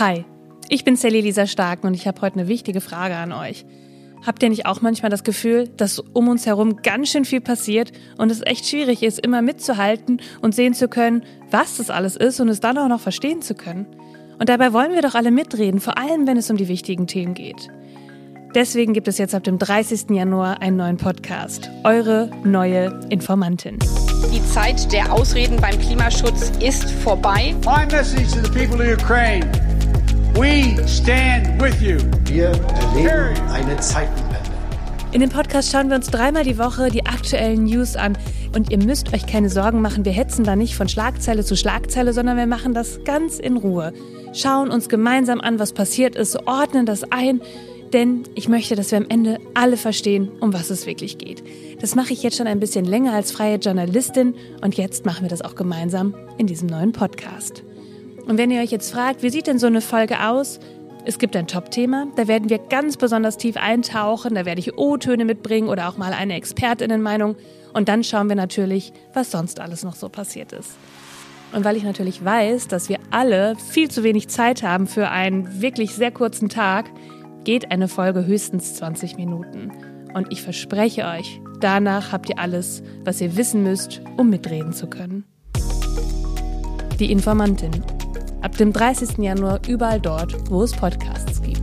Hi, ich bin Sally Lisa Starken und ich habe heute eine wichtige Frage an euch. Habt ihr nicht auch manchmal das Gefühl, dass um uns herum ganz schön viel passiert und es echt schwierig ist, immer mitzuhalten und sehen zu können, was das alles ist und es dann auch noch verstehen zu können? Und dabei wollen wir doch alle mitreden, vor allem wenn es um die wichtigen Themen geht. Deswegen gibt es jetzt ab dem 30. Januar einen neuen Podcast. Eure neue Informantin. Die Zeit der Ausreden beim Klimaschutz ist vorbei. My message to the people of Ukraine. We stand with you. Wir erleben eine Zeitenwende. In dem Podcast schauen wir uns dreimal die Woche die aktuellen News an. Und ihr müsst euch keine Sorgen machen, wir hetzen da nicht von Schlagzeile zu Schlagzeile, sondern wir machen das ganz in Ruhe. Schauen uns gemeinsam an, was passiert ist, ordnen das ein denn ich möchte, dass wir am Ende alle verstehen, um was es wirklich geht. Das mache ich jetzt schon ein bisschen länger als freie Journalistin und jetzt machen wir das auch gemeinsam in diesem neuen Podcast. Und wenn ihr euch jetzt fragt, wie sieht denn so eine Folge aus? Es gibt ein Top-Thema, da werden wir ganz besonders tief eintauchen, da werde ich O-Töne mitbringen oder auch mal eine Expertinnenmeinung und dann schauen wir natürlich, was sonst alles noch so passiert ist. Und weil ich natürlich weiß, dass wir alle viel zu wenig Zeit haben für einen wirklich sehr kurzen Tag, geht eine Folge höchstens 20 Minuten. Und ich verspreche euch, danach habt ihr alles, was ihr wissen müsst, um mitreden zu können. Die Informantin. Ab dem 30. Januar überall dort, wo es Podcasts gibt.